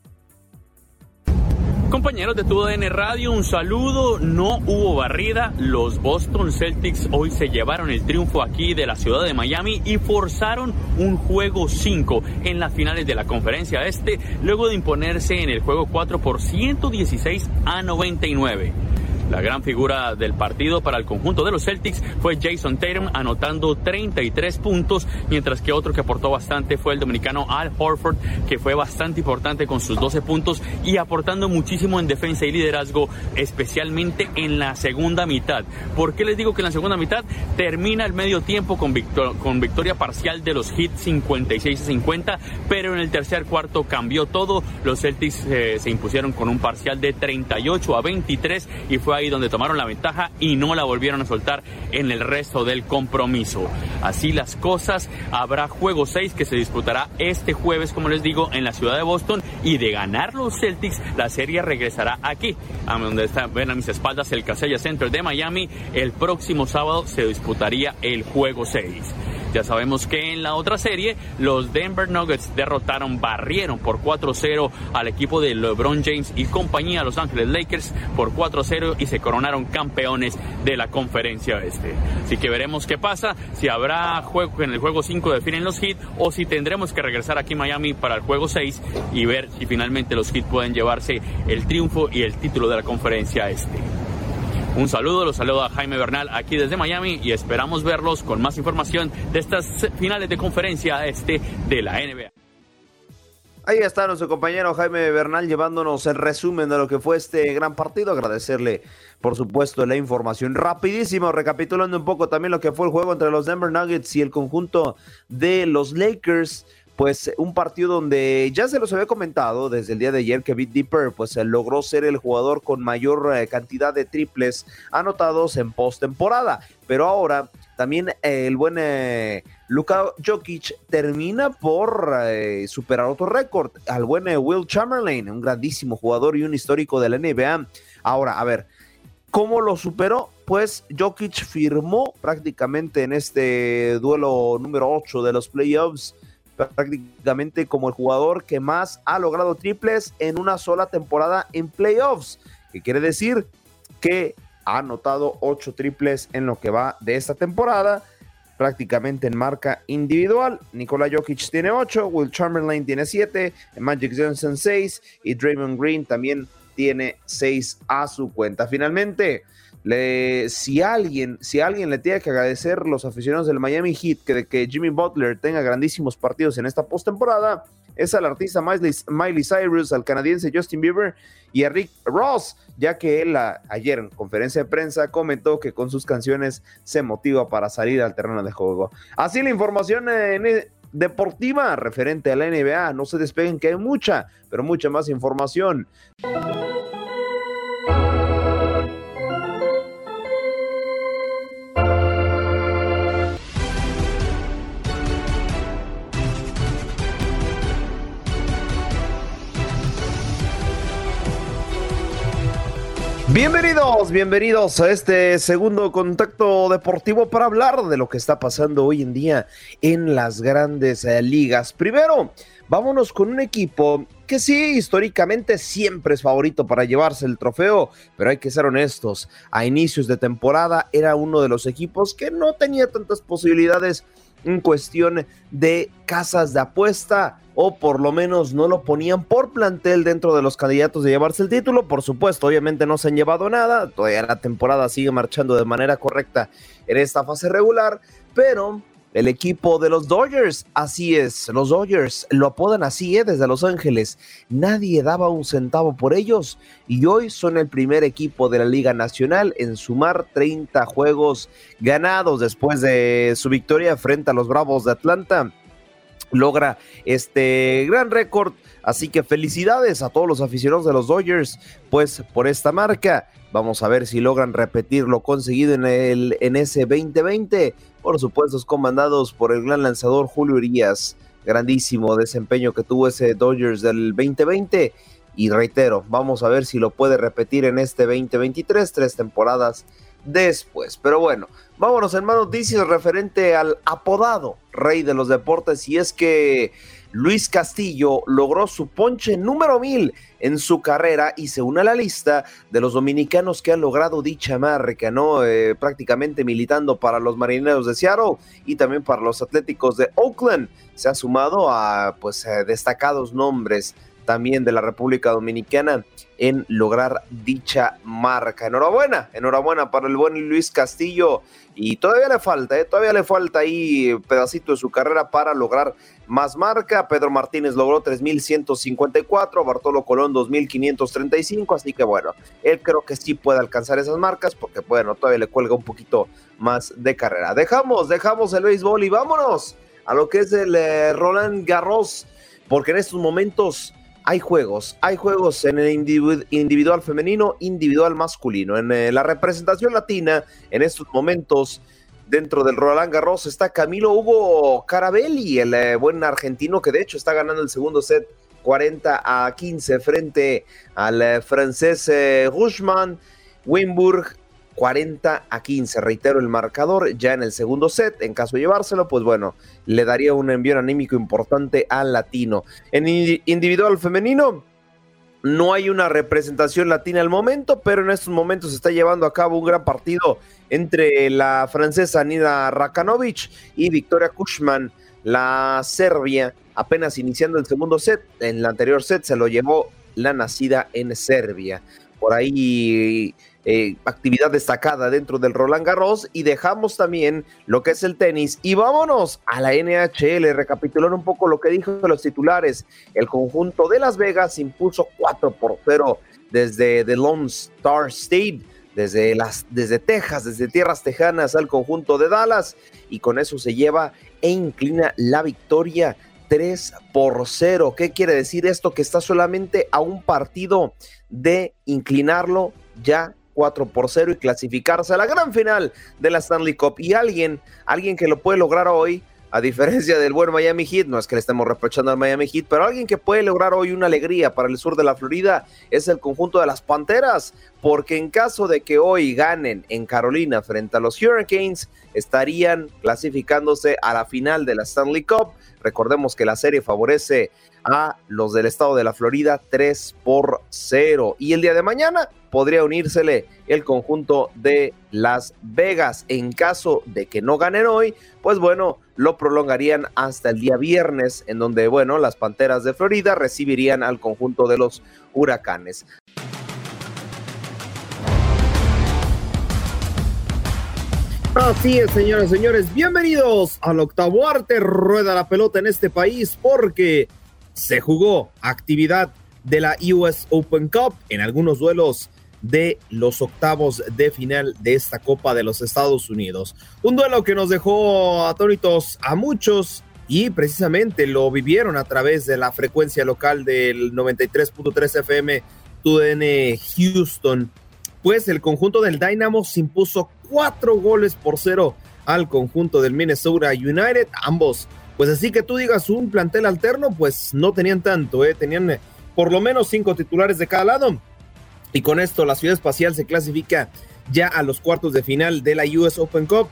Compañeros de TUDN Radio, un saludo. No hubo barrida. Los Boston Celtics hoy se llevaron el triunfo aquí de la ciudad de Miami y forzaron un juego 5 en las finales de la conferencia este, luego de imponerse en el juego 4 por 116 a 99. La gran figura del partido para el conjunto de los Celtics fue Jason Tatum anotando 33 puntos, mientras que otro que aportó bastante fue el dominicano Al Horford, que fue bastante importante con sus 12 puntos y aportando muchísimo en defensa y liderazgo, especialmente en la segunda mitad. ¿Por qué les digo que en la segunda mitad termina el medio tiempo con, con victoria parcial de los Hits 56 a 50, pero en el tercer cuarto cambió todo. Los Celtics eh, se impusieron con un parcial de 38 a 23 y fue ahí donde tomaron la ventaja y no la volvieron a soltar en el resto del compromiso. Así las cosas, habrá juego 6 que se disputará este jueves, como les digo, en la ciudad de Boston y de ganar los Celtics, la serie regresará aquí, a donde está, ven a mis espaldas el Casella Center de Miami. El próximo sábado se disputaría el juego 6. Ya sabemos que en la otra serie los Denver Nuggets derrotaron, barrieron por 4-0 al equipo de LeBron James y compañía Los Ángeles Lakers por 4-0 y se coronaron campeones de la conferencia este. Así que veremos qué pasa, si habrá juego en el juego 5 definen los Heat o si tendremos que regresar aquí a Miami para el juego 6 y ver si finalmente los Heat pueden llevarse el triunfo y el título de la conferencia este. Un saludo, los saludo a Jaime Bernal aquí desde Miami y esperamos verlos con más información de estas finales de conferencia este de la NBA. Ahí está nuestro compañero Jaime Bernal llevándonos el resumen de lo que fue este gran partido. Agradecerle, por supuesto, la información rapidísimo, recapitulando un poco también lo que fue el juego entre los Denver Nuggets y el conjunto de los Lakers pues un partido donde ya se los había comentado desde el día de ayer que Bit Deeper pues logró ser el jugador con mayor eh, cantidad de triples anotados en postemporada, pero ahora también eh, el buen eh, Luka Jokic termina por superar otro récord al buen Will Chamberlain, un grandísimo jugador y un histórico de la NBA. Ahora, a ver, ¿cómo lo superó? Pues Jokic firmó prácticamente en este duelo número 8 de los playoffs prácticamente como el jugador que más ha logrado triples en una sola temporada en playoffs, que quiere decir que ha anotado ocho triples en lo que va de esta temporada, prácticamente en marca individual. Nikola Jokic tiene ocho, Will Chamberlain tiene siete, Magic Johnson seis y Draymond Green también tiene seis a su cuenta. Finalmente, si, alguien, si alguien le tiene que agradecer los aficionados del Miami Heat que, que Jimmy Butler tenga grandísimos partidos en esta postemporada, es al artista Miley, Cyrus, al canadiense Justin Bieber y a Rick Ross, ya que él ayer en conferencia de prensa comentó que con sus canciones se motiva para salir al terreno de juego. Así la información en, deportiva referente a la NBA. No se despeguen que hay mucha, pero mucha más información. Bienvenidos, bienvenidos a este segundo contacto deportivo para hablar de lo que está pasando hoy en día en las grandes eh, ligas. Primero, vámonos con un equipo que sí, históricamente siempre es favorito para llevarse el trofeo, pero hay que ser honestos, a inicios de temporada era uno de los equipos que no tenía tantas posibilidades en cuestión de casas de apuesta o por lo menos no lo ponían por plantel dentro de los candidatos de llevarse el título. Por supuesto, obviamente no se han llevado nada, todavía la temporada sigue marchando de manera correcta en esta fase regular, pero el equipo de los Dodgers, así es, los Dodgers lo apodan así ¿eh? desde Los Ángeles. Nadie daba un centavo por ellos y hoy son el primer equipo de la Liga Nacional en sumar 30 juegos ganados después de su victoria frente a los Bravos de Atlanta. Logra este gran récord, así que felicidades a todos los aficionados de los Dodgers, pues por esta marca. Vamos a ver si logran repetir lo conseguido en, el, en ese 2020 por supuesto comandados por el gran lanzador Julio Urias, grandísimo desempeño que tuvo ese Dodgers del 2020 y reitero, vamos a ver si lo puede repetir en este 2023, tres temporadas después. Pero bueno, vámonos en más noticias referente al apodado rey de los deportes y es que Luis Castillo logró su ponche número mil en su carrera y se une a la lista de los dominicanos que han logrado dicha marca, ¿no? Eh, prácticamente militando para los marineros de Seattle y también para los atléticos de Oakland. Se ha sumado a pues destacados nombres también de la República Dominicana en lograr dicha marca. Enhorabuena, enhorabuena para el buen Luis Castillo. Y todavía le falta, ¿eh? todavía le falta ahí pedacito de su carrera para lograr más marca. Pedro Martínez logró 3.154, Bartolo Colón 2.535, así que bueno, él creo que sí puede alcanzar esas marcas porque bueno, todavía le cuelga un poquito más de carrera. Dejamos, dejamos el béisbol y vámonos a lo que es el eh, Roland Garros, porque en estos momentos hay juegos, hay juegos en el individual femenino, individual masculino. En eh, la representación latina, en estos momentos, dentro del Roland Garros está Camilo Hugo Carabelli, el eh, buen argentino que de hecho está ganando el segundo set 40 a 15 frente al eh, francés Rushman. Wimburg 40 a 15. Reitero el marcador ya en el segundo set. En caso de llevárselo, pues bueno, le daría un envío anímico importante al latino. En individual femenino, no hay una representación latina al momento, pero en estos momentos se está llevando a cabo un gran partido entre la francesa Nida Rakanovic y Victoria Kushman, la Serbia, apenas iniciando el segundo set. En el anterior set se lo llevó la nacida en Serbia. Por ahí eh, actividad destacada dentro del Roland Garros y dejamos también lo que es el tenis y vámonos a la NHL, recapitular un poco lo que dijo los titulares. El conjunto de Las Vegas impuso 4 por 0 desde The Lone Star State. Desde, desde Texas, desde tierras tejanas al conjunto de Dallas, y con eso se lleva e inclina la victoria 3 por 0. ¿Qué quiere decir esto? Que está solamente a un partido de inclinarlo ya 4 por 0 y clasificarse a la gran final de la Stanley Cup. Y alguien, alguien que lo puede lograr hoy, a diferencia del buen Miami Heat, no es que le estemos reprochando al Miami Heat, pero alguien que puede lograr hoy una alegría para el sur de la Florida es el conjunto de las Panteras, porque en caso de que hoy ganen en Carolina frente a los Hurricanes, estarían clasificándose a la final de la Stanley Cup. Recordemos que la serie favorece a los del estado de la Florida 3 por 0. Y el día de mañana podría unírsele el conjunto de Las Vegas. En caso de que no ganen hoy, pues bueno, lo prolongarían hasta el día viernes, en donde, bueno, las Panteras de Florida recibirían al conjunto de los Huracanes. Así es, señoras y señores, bienvenidos al octavo arte, rueda la pelota en este país porque se jugó actividad de la US Open Cup en algunos duelos de los octavos de final de esta Copa de los Estados Unidos. Un duelo que nos dejó atónitos a muchos y precisamente lo vivieron a través de la frecuencia local del 93.3 FM TUDN Houston. Pues el conjunto del Dynamo se impuso cuatro goles por cero al conjunto del Minnesota United. Ambos pues así que tú digas un plantel alterno, pues no tenían tanto, ¿eh? tenían eh, por lo menos cinco titulares de cada lado. Y con esto la ciudad espacial se clasifica ya a los cuartos de final de la US Open Cup.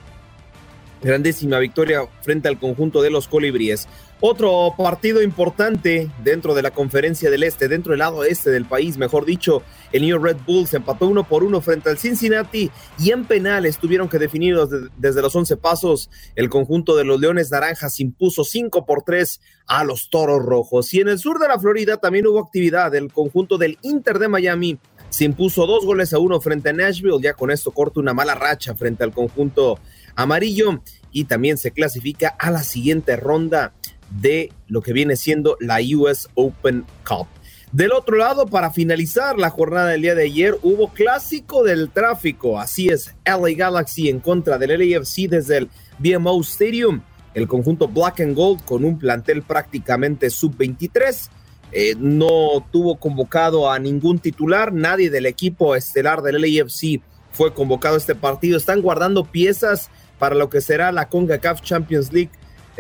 Grandísima victoria frente al conjunto de los colibríes. Otro partido importante dentro de la conferencia del este, dentro del lado este del país, mejor dicho, el New Red Bulls empató uno por uno frente al Cincinnati y en penales tuvieron que definir desde, los 11 pasos. El conjunto de los Leones Naranjas impuso 5 por 3 a los Toros Rojos. Y en el sur de la Florida también hubo actividad. El conjunto del Inter de Miami se impuso dos goles a uno frente a Nashville. Ya con esto corta una mala racha frente al conjunto amarillo y también se clasifica a la siguiente ronda de lo que viene siendo la US Open Cup. Del otro lado, para finalizar la jornada del día de ayer, hubo clásico del tráfico. Así es, LA Galaxy en contra del LAFC desde el BMO Stadium. El conjunto Black and Gold con un plantel prácticamente sub-23. Eh, no tuvo convocado a ningún titular, nadie del equipo estelar del LAFC fue convocado a este partido. Están guardando piezas para lo que será la CONCACAF Champions League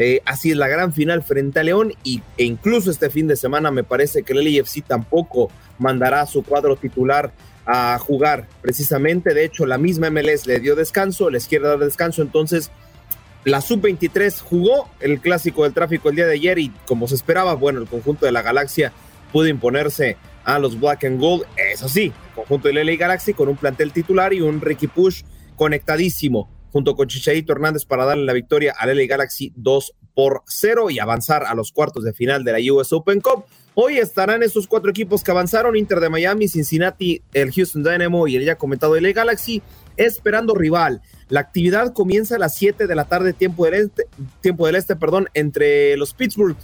eh, así es la gran final frente a León y, e incluso este fin de semana me parece que el LFC tampoco mandará a su cuadro titular a jugar precisamente. De hecho, la misma MLS le dio descanso, les quiere dar descanso. Entonces, la sub-23 jugó el clásico del tráfico el día de ayer y como se esperaba, bueno, el conjunto de la galaxia pudo imponerse a los Black and Gold. Eso sí, el conjunto del LA Galaxy con un plantel titular y un Ricky Push conectadísimo junto con Chicharito Hernández para darle la victoria al LA Galaxy 2 por 0 y avanzar a los cuartos de final de la US Open Cup. Hoy estarán esos cuatro equipos que avanzaron, Inter de Miami, Cincinnati, el Houston Dynamo y el ya comentado el Galaxy, esperando rival. La actividad comienza a las 7 de la tarde, tiempo del este, tiempo del este perdón, entre los Pittsburgh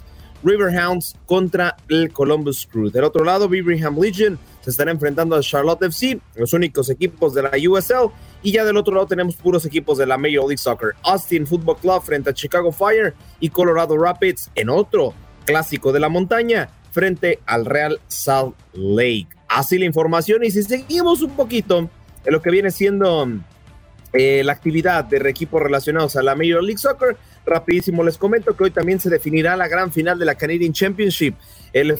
Riverhounds contra el Columbus Crew. Del otro lado, Birmingham Legion se estará enfrentando a Charlotte FC, los únicos equipos de la USL. Y ya del otro lado tenemos puros equipos de la Major League Soccer. Austin Football Club frente a Chicago Fire y Colorado Rapids en otro clásico de la montaña frente al Real Salt Lake. Así la información y si seguimos un poquito en lo que viene siendo eh, la actividad de equipos relacionados a la Major League Soccer, rapidísimo les comento que hoy también se definirá la gran final de la Canadian Championship. El,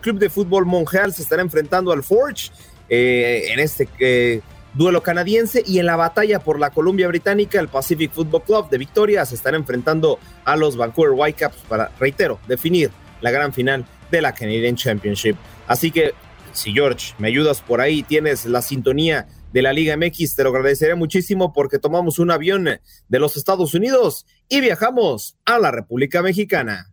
club de fútbol Montreal se estará enfrentando al Forge eh, en este eh, duelo canadiense y en la batalla por la Columbia Británica, el Pacific Football Club de Victoria se estará enfrentando a los Vancouver Whitecaps para, reitero, definir la gran final de la Canadian Championship. Así que, si George, me ayudas por ahí, tienes la sintonía de la Liga MX, te lo agradeceré muchísimo porque tomamos un avión de los Estados Unidos y viajamos a la República Mexicana.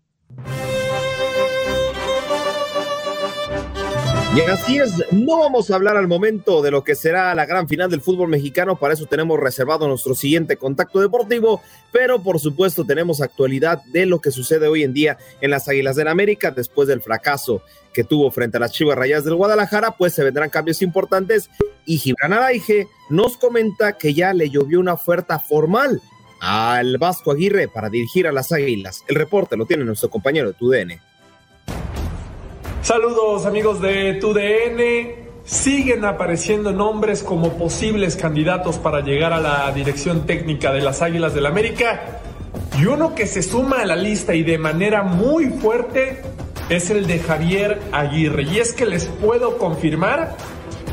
Y así es, no vamos a hablar al momento de lo que será la gran final del fútbol mexicano, para eso tenemos reservado nuestro siguiente contacto deportivo, pero por supuesto tenemos actualidad de lo que sucede hoy en día en las Águilas del América después del fracaso que tuvo frente a las Chivas Rayas del Guadalajara, pues se vendrán cambios importantes y Gibran Araige nos comenta que ya le llovió una oferta formal al Vasco Aguirre para dirigir a las Águilas. El reporte lo tiene nuestro compañero de TUDN. Saludos amigos de TUDN. Siguen apareciendo nombres como posibles candidatos para llegar a la dirección técnica de las Águilas del América. Y uno que se suma a la lista y de manera muy fuerte es el de Javier Aguirre. Y es que les puedo confirmar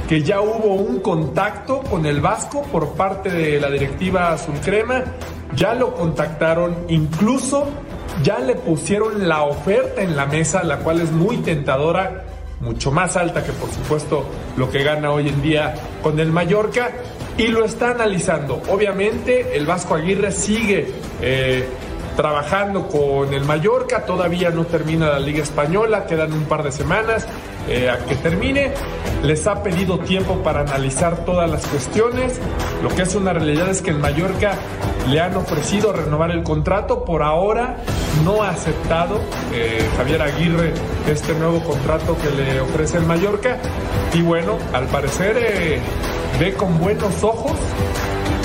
que ya hubo un contacto con el Vasco por parte de la directiva Azul Crema. Ya lo contactaron, incluso ya le pusieron la oferta en la mesa, la cual es muy tentadora, mucho más alta que por supuesto lo que gana hoy en día con el Mallorca, y lo está analizando. Obviamente el Vasco Aguirre sigue eh, trabajando con el Mallorca, todavía no termina la Liga Española, quedan un par de semanas, eh, a que termine. Les ha pedido tiempo para analizar todas las cuestiones. Lo que es una realidad es que en Mallorca le han ofrecido renovar el contrato. Por ahora no ha aceptado eh, Javier Aguirre este nuevo contrato que le ofrece el Mallorca. Y bueno, al parecer eh, ve con buenos ojos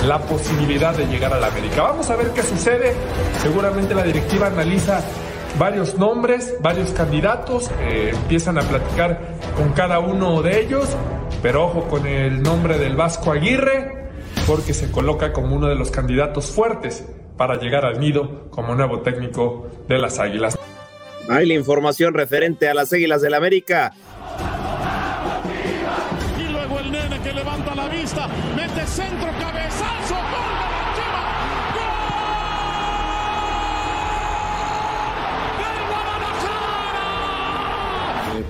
la posibilidad de llegar a la América. Vamos a ver qué sucede. Seguramente la directiva analiza varios nombres, varios candidatos, eh, empiezan a platicar con cada uno de ellos, pero ojo con el nombre del Vasco Aguirre, porque se coloca como uno de los candidatos fuertes para llegar al nido como nuevo técnico de las Águilas. Hay la información referente a las Águilas del América. Y luego el nene que levanta la vista, mete centro, cabezazo,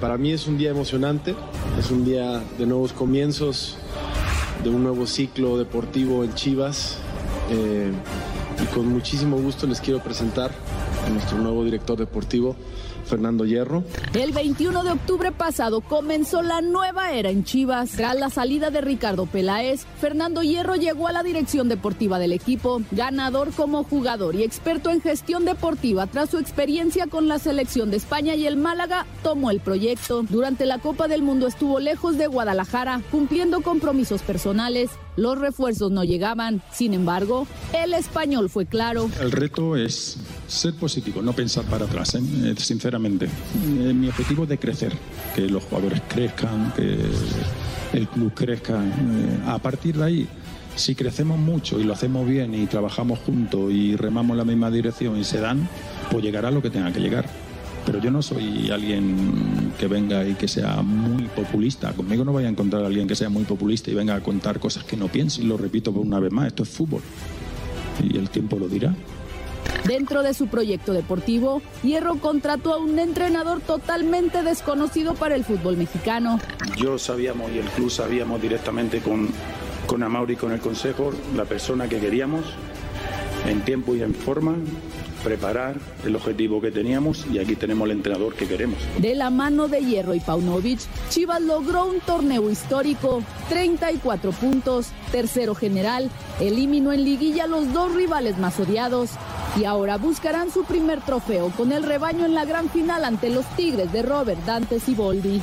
para mí es un día emocionante, es un día de nuevos comienzos, de un nuevo ciclo deportivo en Chivas. Eh, y con muchísimo gusto les quiero presentar a nuestro nuevo director deportivo, Fernando Hierro. El 21 de octubre pasado comenzó la nueva era en Chivas. Tras la salida de Ricardo Peláez, Fernando Hierro llegó a la dirección deportiva del equipo, ganador como jugador y experto en gestión deportiva tras su experiencia con la selección de España y el Málaga, tomó el proyecto. Durante la Copa del Mundo estuvo lejos de Guadalajara, cumpliendo compromisos personales. Los refuerzos no llegaban, sin embargo, el español fue claro. El reto es ser positivo, no pensar para atrás, ¿eh? Sinceramente. Eh, mi objetivo es de crecer, que los jugadores crezcan, que el club crezca. a partir de ahí, si crecemos mucho y lo hacemos bien y trabajamos juntos y remamos en la misma dirección y se dan, pues llegará lo que tenga que llegar pero yo no soy alguien que venga y que sea muy populista. Conmigo no vaya a encontrar a alguien que sea muy populista y venga a contar cosas que no piense. Y lo repito por una vez más, esto es fútbol. Y el tiempo lo dirá. Dentro de su proyecto deportivo, Hierro contrató a un entrenador totalmente desconocido para el fútbol mexicano. Yo sabíamos y el club sabíamos directamente con, con Amauri y con el consejo la persona que queríamos en tiempo y en forma preparar el objetivo que teníamos y aquí tenemos el entrenador que queremos. De la mano de Hierro y Paunovic, Chivas logró un torneo histórico, 34 puntos, tercero general, eliminó en liguilla los dos rivales más odiados y ahora buscarán su primer trofeo con el rebaño en la gran final ante los Tigres de Robert Dante Siboldi.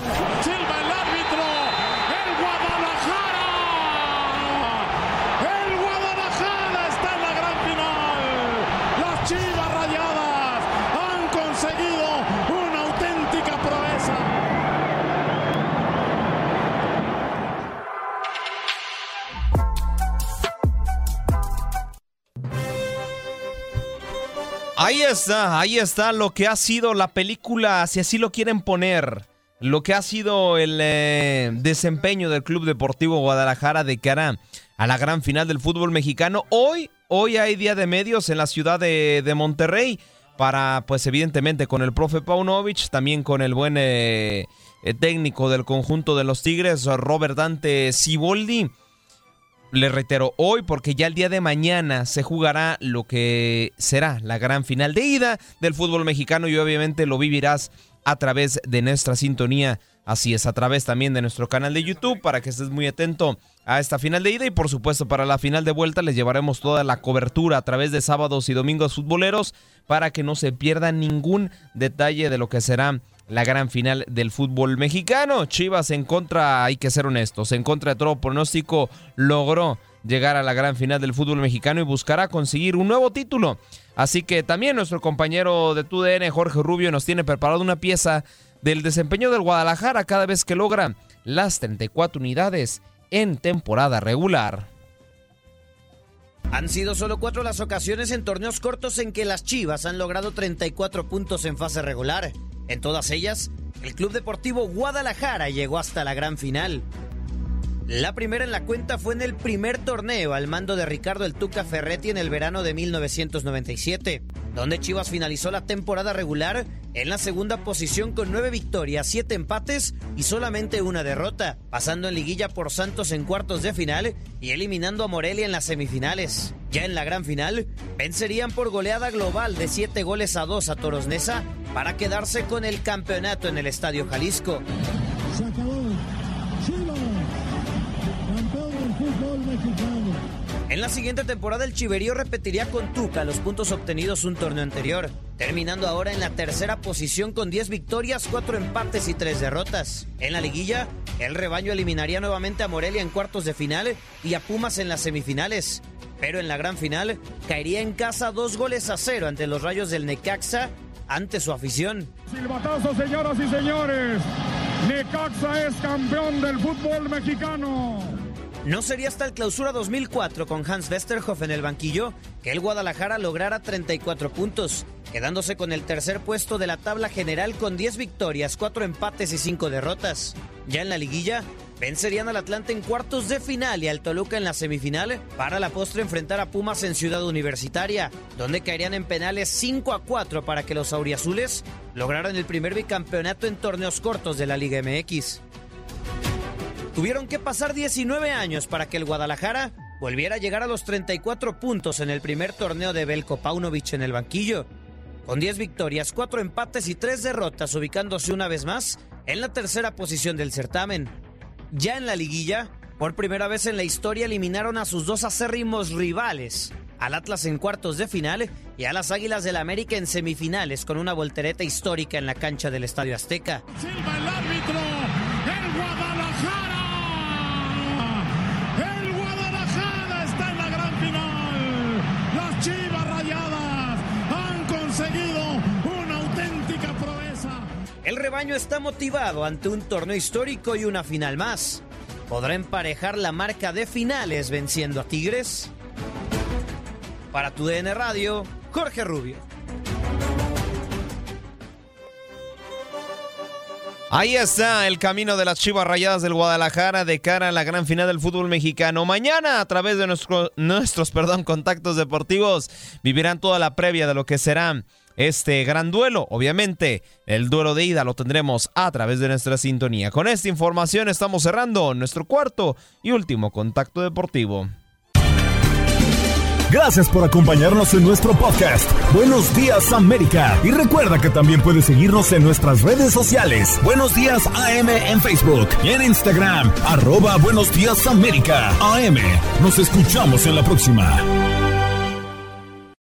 Ahí está, ahí está lo que ha sido la película, si así lo quieren poner, lo que ha sido el eh, desempeño del Club Deportivo Guadalajara de cara a la gran final del fútbol mexicano. Hoy, hoy hay día de medios en la ciudad de, Monterrey para, pues evidentemente con el profe Paunovic, también con el buen eh, eh, técnico del conjunto de los Tigres, Robert Dante Siboldi. Le reitero, hoy porque ya el día de mañana se jugará lo que será la gran final de ida del fútbol mexicano y obviamente lo vivirás a través de nuestra sintonía. Así es, a través también de nuestro canal de YouTube para que estés muy atento a esta final de ida y por supuesto para la final de vuelta les llevaremos toda la cobertura a través de sábados y domingos futboleros para que no se pierda ningún detalle de lo que será la gran final del fútbol mexicano. Chivas en contra, hay que ser honestos, en contra de todo pronóstico, logró llegar a la gran final del fútbol mexicano y buscará conseguir un nuevo título. Así que también nuestro compañero de TUDN, Jorge Rubio, nos tiene preparado una pieza del desempeño del Guadalajara cada vez que logra las 34 unidades en temporada regular. Han sido solo cuatro las ocasiones en torneos cortos en que las Chivas han logrado 34 puntos en fase regular. En todas ellas, el Club Deportivo Guadalajara llegó hasta la gran final. La primera en la cuenta fue en el primer torneo al mando de Ricardo El Tuca Ferretti en el verano de 1997, donde Chivas finalizó la temporada regular en la segunda posición con nueve victorias, siete empates y solamente una derrota, pasando en liguilla por Santos en cuartos de final y eliminando a Morelia en las semifinales. Ya en la gran final, vencerían por goleada global de siete goles a dos a Toros Neza para quedarse con el campeonato en el Estadio Jalisco. Chivas, fútbol mexicano. En la siguiente temporada el Chiverío repetiría con Tuca los puntos obtenidos un torneo anterior, terminando ahora en la tercera posición con 10 victorias, 4 empates y 3 derrotas. En la liguilla, el rebaño eliminaría nuevamente a Morelia en cuartos de final y a Pumas en las semifinales. Pero en la gran final, caería en casa dos goles a cero ante los rayos del Necaxa ante su afición. Silbatazo, señoras y señores. Necaxa es campeón del fútbol mexicano. No sería hasta el clausura 2004 con Hans Westerhoff en el banquillo que el Guadalajara lograra 34 puntos, quedándose con el tercer puesto de la tabla general con 10 victorias, 4 empates y 5 derrotas. Ya en la liguilla, vencerían al Atlante en cuartos de final y al Toluca en la semifinal para la postre enfrentar a Pumas en Ciudad Universitaria, donde caerían en penales 5 a 4 para que los auriazules lograran el primer bicampeonato en torneos cortos de la Liga MX. Tuvieron que pasar 19 años para que el Guadalajara volviera a llegar a los 34 puntos en el primer torneo de Belko Paunovic en el banquillo. Con 10 victorias, 4 empates y 3 derrotas, ubicándose una vez más en la tercera posición del certamen. Ya en la liguilla, por primera vez en la historia eliminaron a sus dos acérrimos rivales, al Atlas en cuartos de final y a las Águilas del América en semifinales con una voltereta histórica en la cancha del Estadio Azteca. Silva el árbitro. Rebaño está motivado ante un torneo histórico y una final más. ¿Podrá emparejar la marca de finales venciendo a Tigres? Para tu DN Radio, Jorge Rubio. Ahí está el camino de las Chivas Rayadas del Guadalajara de cara a la gran final del fútbol mexicano. Mañana, a través de nuestro- nuestros perdón, contactos deportivos, vivirán toda la previa de lo que será este gran duelo. Obviamente, el duelo de ida lo tendremos a través de nuestra sintonía. Con esta información estamos cerrando nuestro cuarto y último contacto deportivo. Gracias por acompañarnos en nuestro podcast. Buenos días América. Y recuerda que también puedes seguirnos en nuestras redes sociales. Buenos días AM en Facebook y en Instagram. Arroba Buenos días América. AM. Nos escuchamos en la próxima.